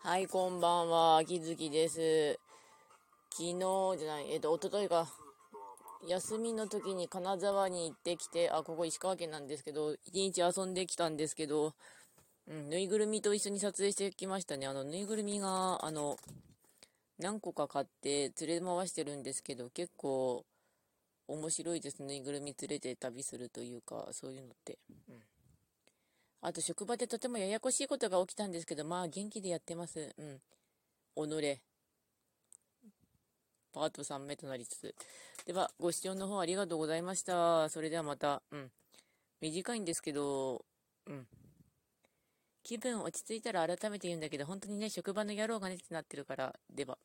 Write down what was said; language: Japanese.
はい、こんばんは、秋月です。昨日じゃない、えっと、一昨日か。休みの時に金沢に行ってきて、あ、ここ石川県なんですけど、一日遊んできたんですけど、うん、ぬいぐるみと一緒に撮影してきましたね。あの、ぬいぐるみが、あの、何個か買って連れ回してるんですけど、結構面白いです。ぬいぐるみ連れて旅するというか、そういうのって。うんあと、職場でとてもややこしいことが起きたんですけど、まあ、元気でやってます。うん。己。パート3目となりつつ。では、ご視聴の方ありがとうございました。それではまた、うん。短いんですけど、うん。気分落ち着いたら改めて言うんだけど、本当にね、職場の野郎がねってなってるから、では。